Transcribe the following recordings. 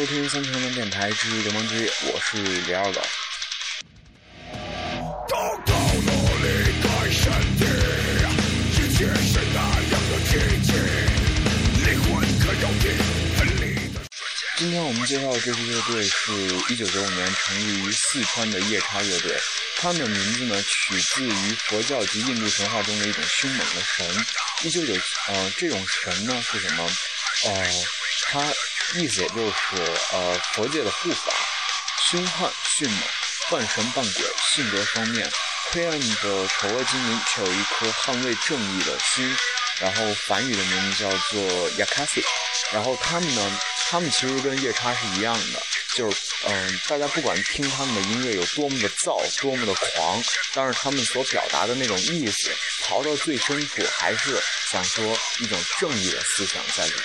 收听三重人电台之流氓之夜，我是李二狗。今天我们介绍的这支乐队是一九九五年成立于四川的夜叉乐队，他们的名字呢取自于佛教及印度神话中的一种凶猛的神。一九九呃，这种神呢是什么？呃，他意思也就是呃佛界的护法，凶悍迅猛，半神半鬼，性格方面黑暗的丑恶精灵，却有一颗捍卫正义的心。然后梵语的名字叫做 Yakasi。然后他们呢？他们其实跟夜叉是一样的，就是嗯，大家不管听他们的音乐有多么的燥，多么的狂，但是他们所表达的那种意思，刨到最深处，还是想说一种正义的思想在里面。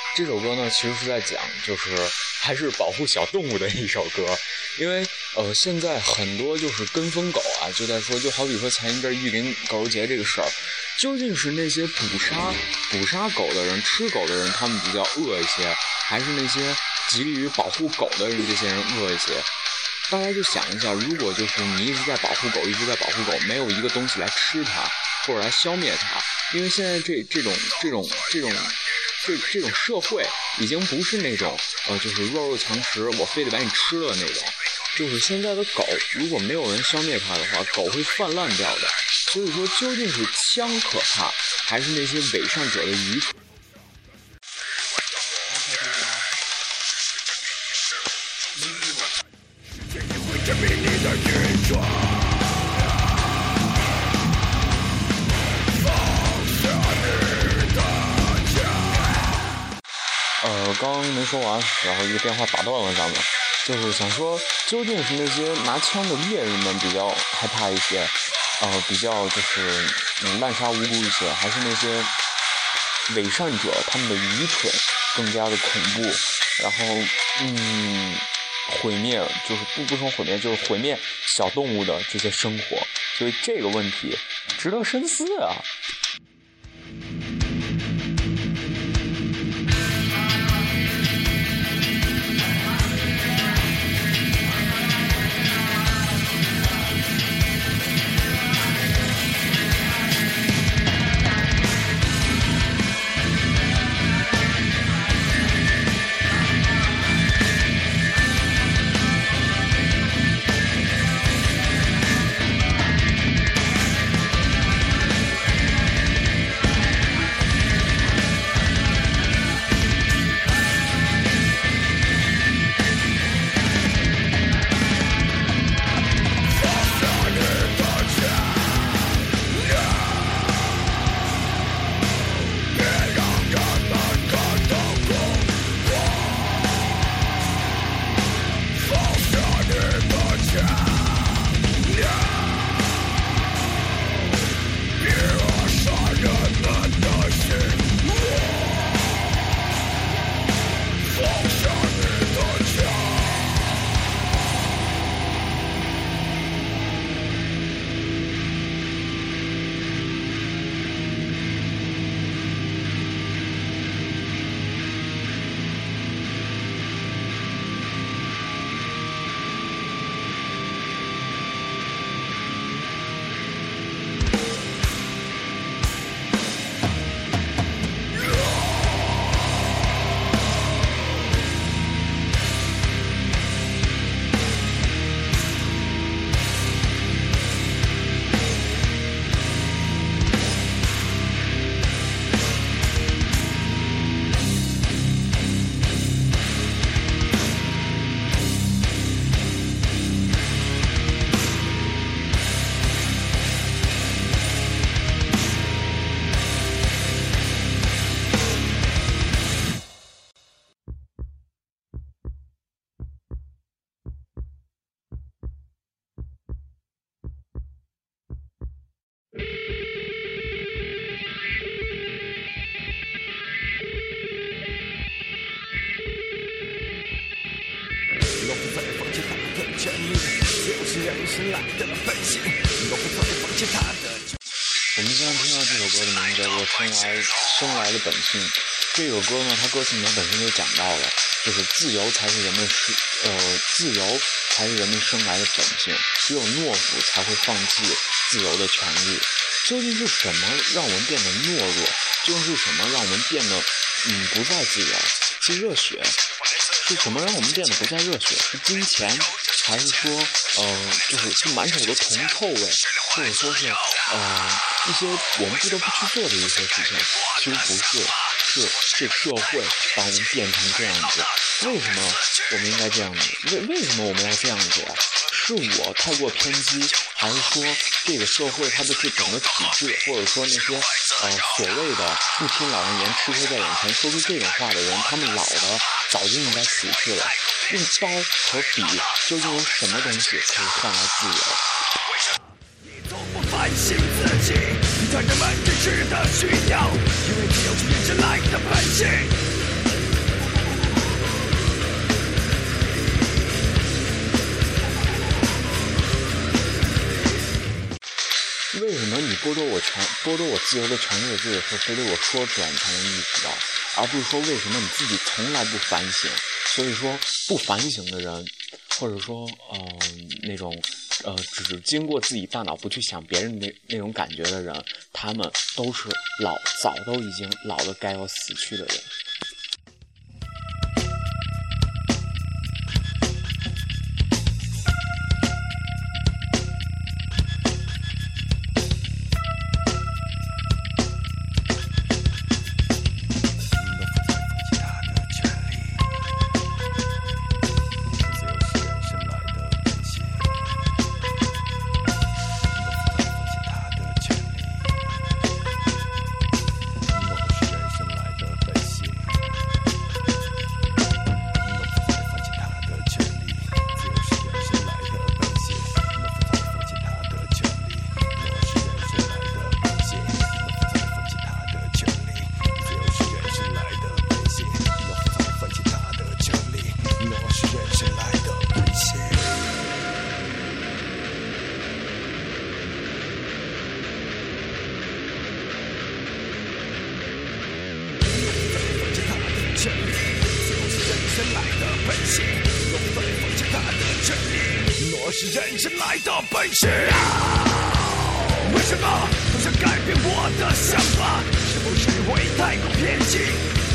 这首歌呢，其实是在讲，就是还是保护小动物的一首歌。因为呃，现在很多就是跟风狗啊，就在说，就好比说前一阵玉林狗肉节这个事儿，究竟是那些捕杀捕杀狗的人、吃狗的人，他们比较恶一些，还是那些极力于保护狗的人，这些人恶一些？大家就想一下，如果就是你一直在保护狗，一直在保护狗，没有一个东西来吃它，或者来消灭它。因为现在这这种这种这种这这种社会已经不是那种呃，就是弱肉强食，我非得把你吃了那种。就是现在的狗，如果没有人消灭它的话，狗会泛滥掉的。所以说，究竟是枪可怕，还是那些伪善者的愚蠢？刚没说完，然后一个电话打断了咱们，就是想说，究竟是那些拿枪的猎人们比较害怕一些，呃，比较就是嗯滥杀无辜一些，还是那些伪善者他们的愚蠢更加的恐怖，然后嗯毁灭就是不不说毁灭就是毁灭小动物的这些生活，所以这个问题值得深思啊。权利，就是人生来的本性，我不会放弃他的。我们刚刚听到这首歌的名字叫做《生来生来的本性》。这首歌呢，它歌词里面本身就讲到了，就是自由才是人们是呃自由才是人们生来的本性，只有懦夫才会放弃自由的权利。究竟是什么让我们变得懦弱？究竟是什么让我们变得嗯不再自由？是热血？是什么让我们变得不再热血？是金钱？还是说呃就是是满手的铜臭味？或者说是呃一些我们不得不去做的一些事情？其实不是。是是社会把我们变成这样子，为什么我们应该这样子？为为什么我们要这样子啊？是我太过偏激，还是说这个社会它的这整个体制，或者说那些呃所谓的不听老人言、吃亏在眼前说出这种话的人，他们老的早就应该死去了？用刀和笔究竟有什么东西可以换来自由？在人们真实的需要，因为自由是人生来的本性。剥夺我权、剥夺我自由的权利这个事，非得我说出来你才能意识到，而不是说为什么你自己从来不反省？所以说，不反省的人，或者说，嗯，那种。呃，只经过自己大脑不去想别人那那种感觉的人，他们都是老早都已经老的该要死去的人。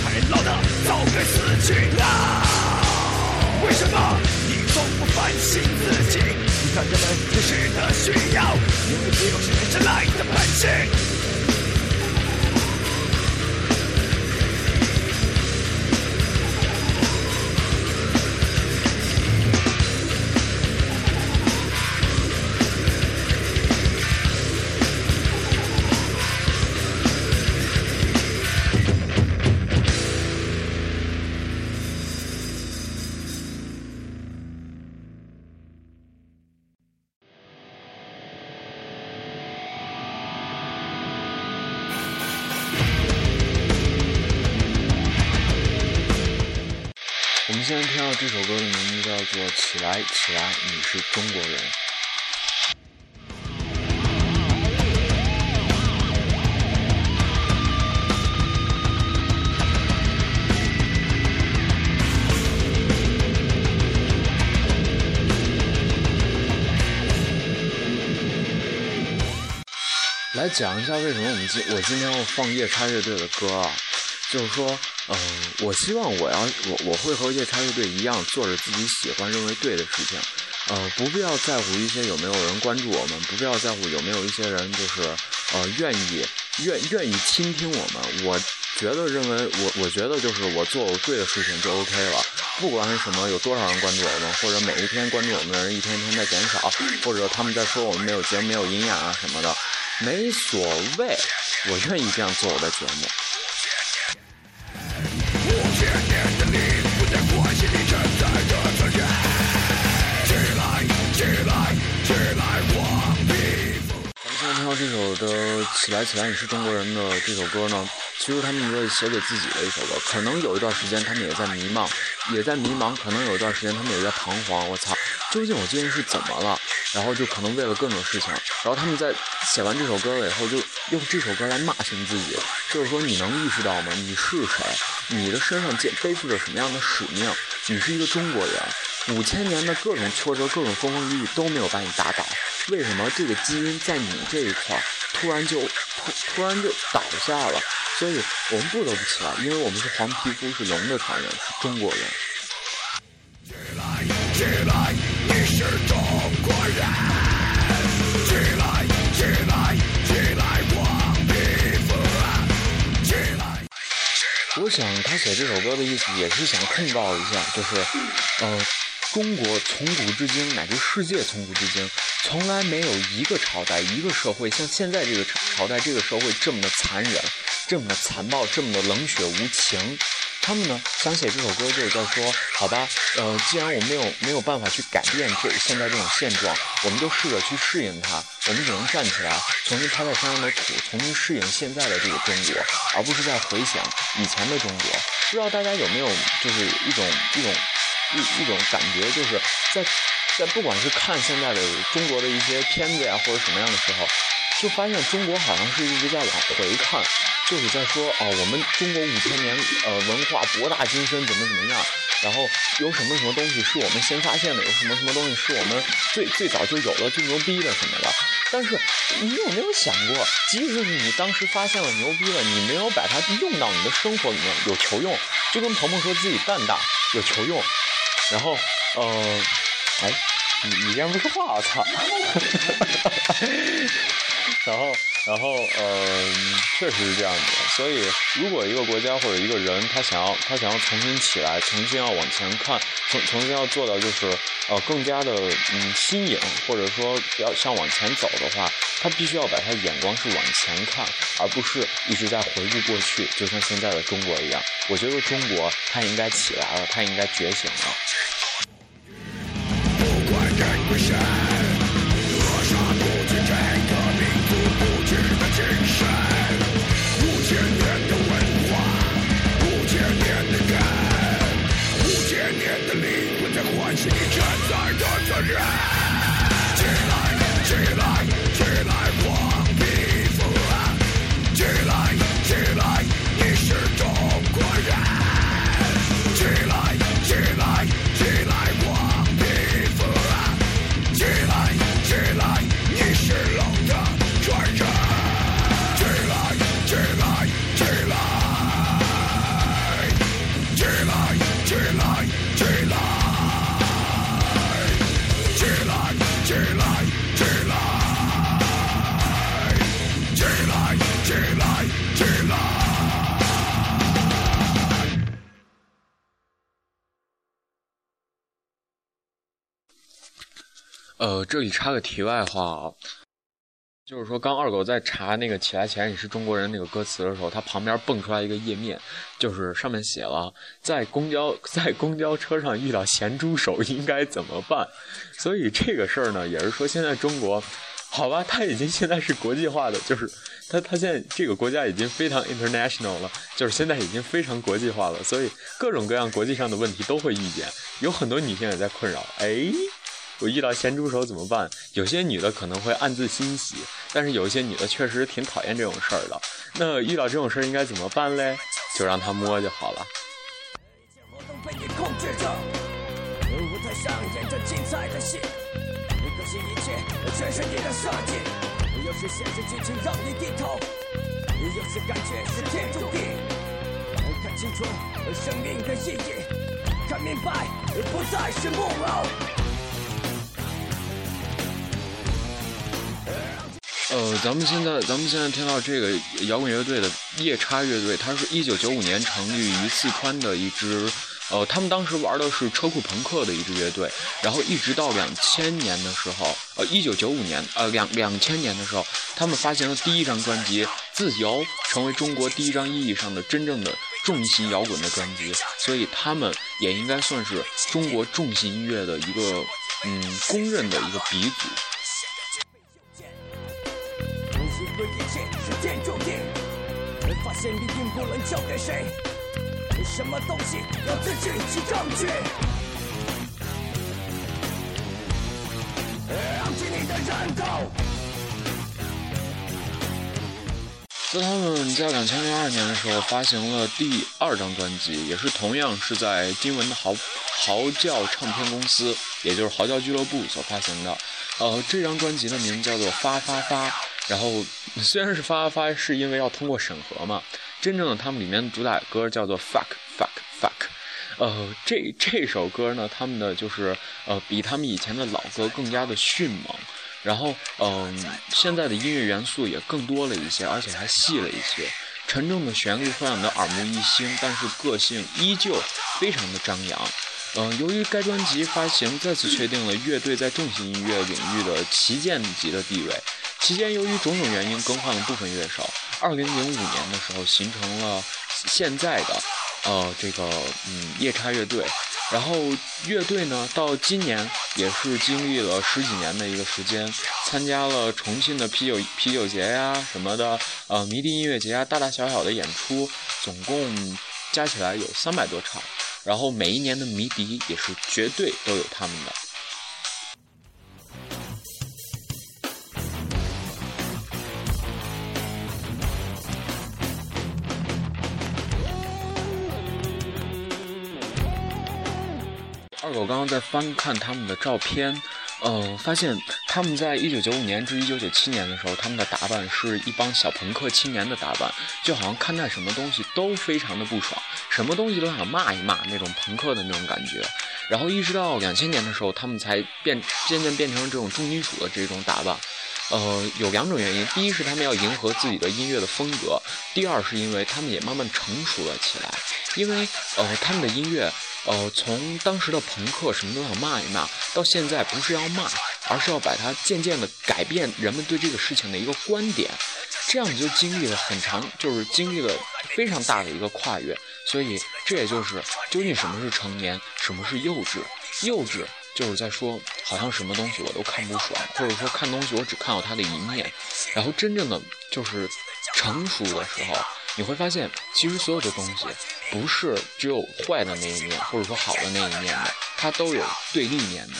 还浪的早该死去了为什么你从不反省自己？你看人们真实的需要你只有实现真爱的本性做《起来起来，你是中国人》。来讲一下为什么我们今我今天要放夜叉乐队的歌啊？就是说。嗯，我希望我要我我会和夜叉乐队一样做着自己喜欢认为对的事情，呃，不必要在乎一些有没有人关注我们，不必要在乎有没有一些人就是呃愿意愿愿意倾听我们。我觉得认为我我觉得就是我做我对的事情就 OK 了，不管是什么有多少人关注我们，或者每一天关注我们的人一天天在减少，或者他们在说我们没有节目没有营养啊什么的，没所谓，我愿意这样做我的节目。这首的起来起来，你是中国人的这首歌呢？其实他们是写给自己的一首歌。可能有一段时间他们也在迷茫，也在迷茫。可能有一段时间他们也在彷徨。我操，究竟我最近是怎么了？然后就可能为了各种事情，然后他们在写完这首歌了以后，就用这首歌来骂醒自己，就是说你能意识到吗？你是谁？你的身上肩背负着什么样的使命？你是一个中国人，五千年的各种挫折、各种风风雨雨都没有把你打倒，为什么这个基因在你这一块突然就突突然就倒下了？所以我们不得不起来，因为我们是黄皮肤，是龙的传人，是中国人。起来，起来，我想他写这首歌的意思也是想控告一下，就是，呃，中国从古至今，乃至世界从古至今，从来没有一个朝代、一个社会像现在这个朝代、这个社会这么的残忍。这么的残暴，这么的冷血无情，他们呢想写这首歌就是在说，好吧，呃，既然我们没有没有办法去改变这现在这种现状，我们就试着去适应它，我们只能站起来，重新拍拍身上的土，重新适应现在的这个中国，而不是在回想以前的中国。不知道大家有没有就是一种一种一一种感觉，就是在在不管是看现在的中国的一些片子呀，或者什么样的时候，就发现中国好像是一直在往回看。就是在说哦，我们中国五千年呃文化博大精深，怎么怎么样？然后有什么什么东西是我们先发现的？有什么什么东西是我们最最早就有了、最牛逼的什么的？但是你有没有想过，即使你当时发现了牛逼了，你没有把它用到你的生活里面有求用？就跟鹏鹏说自己蛋大有求用，然后呃，哎，你你竟然不说话，我操！然后。然后，呃，确实是这样子。所以，如果一个国家或者一个人，他想要他想要重新起来，重新要往前看，重重新要做到就是，呃，更加的嗯新颖，或者说要向往前走的话，他必须要把他眼光是往前看，而不是一直在回顾过去。就像现在的中国一样，我觉得中国它应该起来了，它应该觉醒了。Seeking chance I don't forget 呃，这里插个题外话啊，就是说，刚二狗在查那个“起来起来，你是中国人”那个歌词的时候，他旁边蹦出来一个页面，就是上面写了在公交在公交车上遇到咸猪手应该怎么办。所以这个事儿呢，也是说现在中国，好吧，他已经现在是国际化的，就是他他现在这个国家已经非常 international 了，就是现在已经非常国际化了，所以各种各样国际上的问题都会遇见，有很多女性也在困扰，哎。我遇到咸猪手怎么办？有些女的可能会暗自欣喜，但是有一些女的确实挺讨厌这种事儿的。那遇到这种事儿应该怎么办嘞？就让他摸就好了。看清楚生命的意义，看明白不再是木偶。呃，咱们现在咱们现在听到这个摇滚乐队的夜叉乐队，它是一九九五年成立于四川的一支，呃，他们当时玩的是车库朋克的一支乐队，然后一直到两千年的时候，呃，一九九五年，呃，两两千年的时候，他们发行了第一张专辑《自由》，成为中国第一张意义上的真正的重型摇滚的专辑，所以他们也应该算是中国重型音乐的一个，嗯，公认的一个鼻祖。一定不能交给谁，什么东西要自己去证据。在他们在两千零二年的时候发行了第二张专辑，也是同样是在金文的嚎嚎叫唱片公司，也就是嚎叫俱乐部所发行的。呃，这张专辑的名字叫做《发发发》，然后 虽然是发发，是因为要通过审核嘛。真正的他们里面主打歌叫做《Fuck Fuck Fuck》。呃，这这首歌呢，他们的就是呃，比他们以前的老歌更加的迅猛。然后，嗯，现在的音乐元素也更多了一些，而且还细了一些。沉重的旋律会让你的耳目一新，但是个性依旧非常的张扬。嗯，由于该专辑发行，再次确定了乐队在重型音乐领域的旗舰级的地位。期间，由于种种原因更换了部分乐手。二零零五年的时候，形成了现在的呃这个嗯夜叉乐队。然后乐队呢，到今年也是经历了十几年的一个时间，参加了重庆的啤酒啤酒节呀什么的，呃迷笛音乐节啊，大大小小的演出，总共加起来有三百多场。然后每一年的迷笛也是绝对都有他们的。二狗刚刚在翻看他们的照片，呃，发现他们在一九九五年至一九九七年的时候，他们的打扮是一帮小朋克青年的打扮，就好像看待什么东西都非常的不爽，什么东西都想骂一骂那种朋克的那种感觉。然后一直到两千年的时候，他们才变渐渐变成这种重金属的这种打扮。呃，有两种原因，第一是他们要迎合自己的音乐的风格，第二是因为他们也慢慢成熟了起来，因为呃他们的音乐。呃，从当时的朋克什么都想骂一骂，到现在不是要骂，而是要把它渐渐的改变人们对这个事情的一个观点，这样子就经历了很长，就是经历了非常大的一个跨越。所以这也就是究竟什么是成年，什么是幼稚？幼稚就是在说好像什么东西我都看不爽，或者说看东西我只看到它的一面，然后真正的就是成熟的时候。你会发现，其实所有的东西不是只有坏的那一面，或者说好的那一面的，它都有对立面的。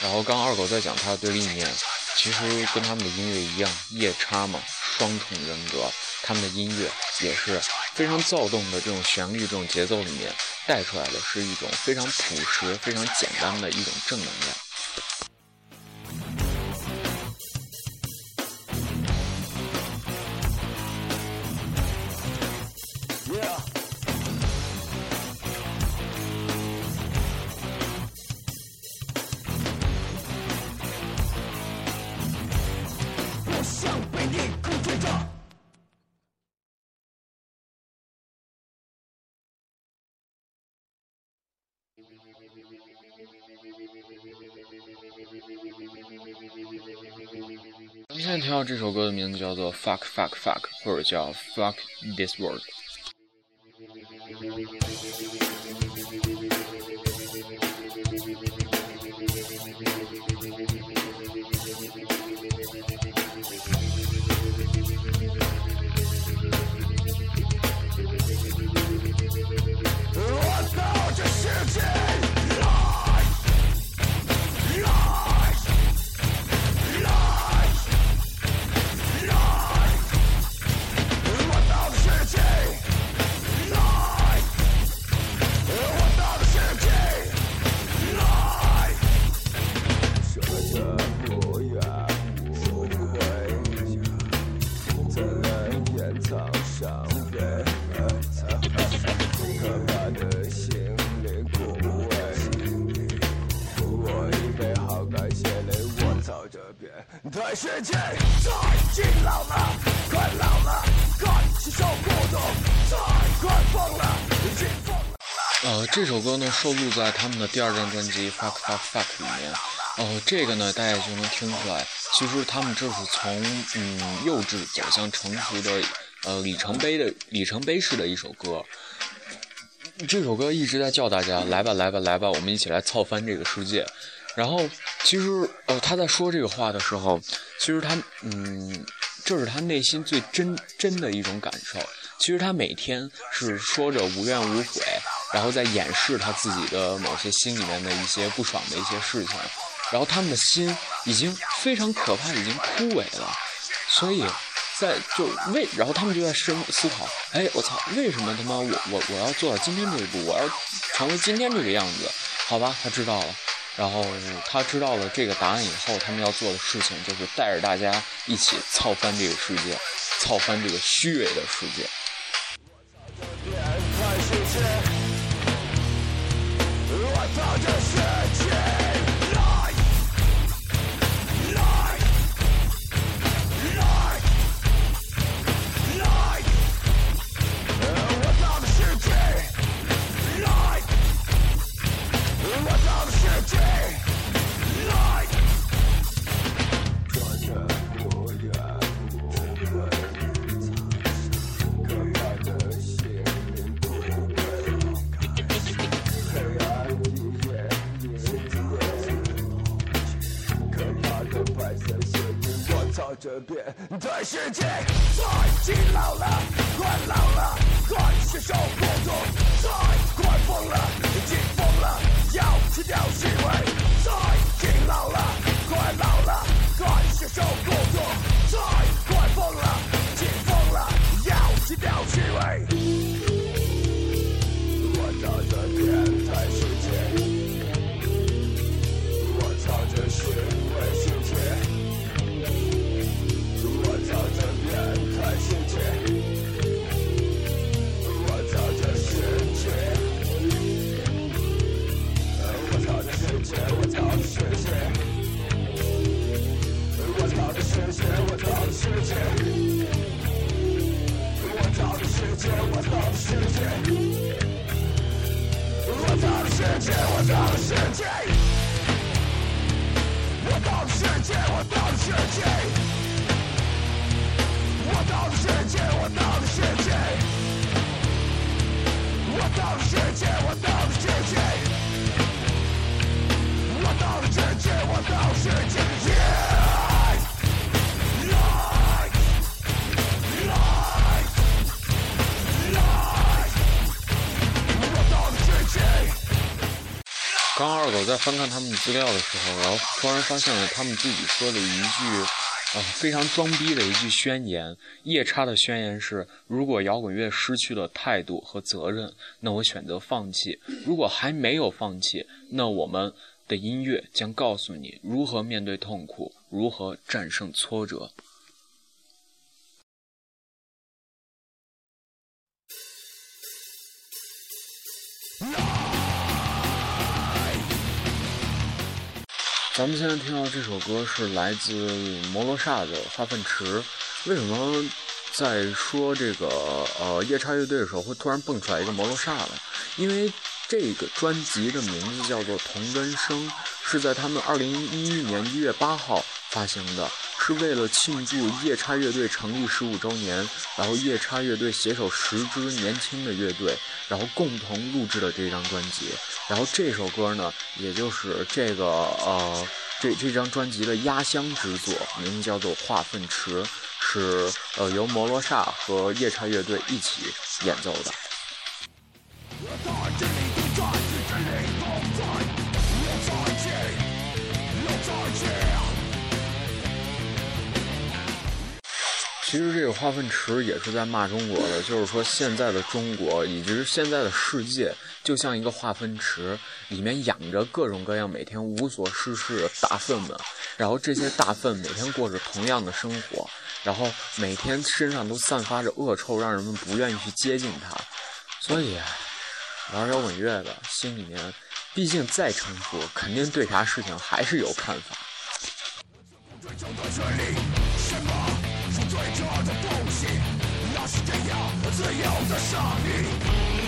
然后刚二狗在讲他的对立面，其实跟他们的音乐一样，夜叉嘛，双重人格，他们的音乐也是非常躁动的这种旋律、这种节奏里面带出来的是一种非常朴实、非常简单的一种正能量。这首歌的名字叫做 Fuck Fuck Fuck，或者叫 Fuck This World。世界太近老了，快老了，快受孤独，太快疯了，已疯了。呃，这首歌呢收录在他们的第二张专辑《Fuck Fuck Fuck》里面。哦，这个呢大家就能听出来，其实他们这是从嗯幼稚走向成熟的呃里程碑的里程碑式的一首歌。这首歌一直在叫大家来吧来吧来吧，我们一起来操翻这个世界。然后，其实，呃，他在说这个话的时候，其实他，嗯，这是他内心最真真的一种感受。其实他每天是说着无怨无悔，然后在掩饰他自己的某些心里面的一些不爽的一些事情，然后他们的心已经非常可怕，已经枯萎了，所以在就为，然后他们就在深思考，哎，我操，为什么他妈我我我要做到今天这一步，我要成为今天这个样子？好吧，他知道了。然后他知道了这个答案以后，他们要做的事情就是带着大家一起操翻这个世界，操翻这个虚伪的世界。这刚二狗在翻看他们资料的时候，然后突然发现了他们自己说的一句，呃，非常装逼的一句宣言。夜叉的宣言是：如果摇滚乐失去了态度和责任，那我选择放弃；如果还没有放弃，那我们的音乐将告诉你如何面对痛苦，如何战胜挫折。咱们现在听到这首歌是来自摩罗刹的《化粪池》。为什么在说这个呃夜叉乐队的时候会突然蹦出来一个摩罗刹呢？因为这个专辑的名字叫做《同根生》，是在他们二零一一年一月八号发行的。是为了庆祝夜叉乐队成立十五周年，然后夜叉乐队携手十支年轻的乐队，然后共同录制的这张专辑。然后这首歌呢，也就是这个呃这这张专辑的压箱之作，名字叫做《化粪池》，是呃由摩罗刹和夜叉乐队一起演奏的。其实这个化粪池也是在骂中国的，就是说现在的中国以及现在的世界就像一个化粪池，里面养着各种各样每天无所事事的大粪们，然后这些大粪每天过着同样的生活，然后每天身上都散发着恶臭，让人们不愿意去接近它。所以玩摇滚乐的心里面，毕竟再成熟，肯定对啥事情还是有看法。最初的东西，那是这样自由的声音。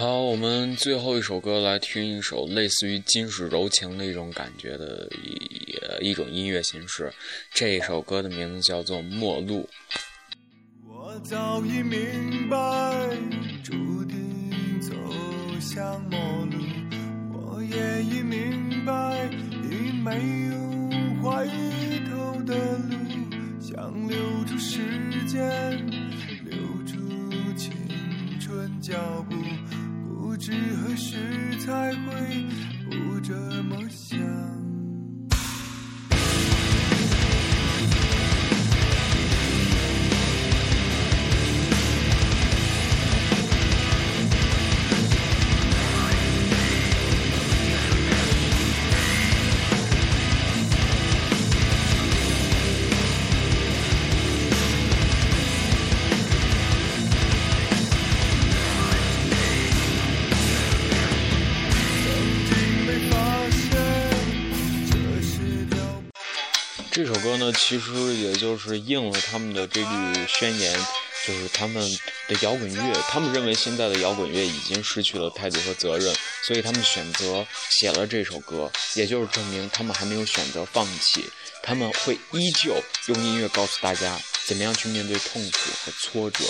好，我们最后一首歌来听一首类似于金属柔情的一种感觉的一一种音乐形式。这首歌的名字叫做《陌路》。我早已明白，注定走向陌路。我也已明白，已没有回头的路。想留住时间，留住青春脚步。不知何时才会不这么想。呢，其实也就是应了他们的这句宣言，就是他们的摇滚乐，他们认为现在的摇滚乐已经失去了态度和责任，所以他们选择写了这首歌，也就是证明他们还没有选择放弃，他们会依旧用音乐告诉大家怎么样去面对痛苦和挫折，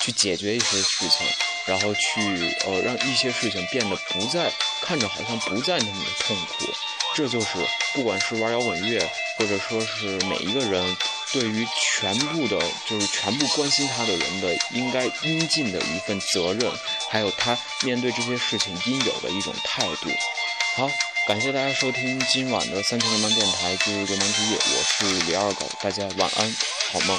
去解决一些事情，然后去呃让一些事情变得不再看着好像不再那么的痛苦。这就是不管是玩摇滚乐，或者说是每一个人对于全部的，就是全部关心他的人的应该应尽的一份责任，还有他面对这些事情应有的一种态度。好，感谢大家收听今晚的三千流氓电台《今日流氓之夜》，我是李二狗，大家晚安，好梦。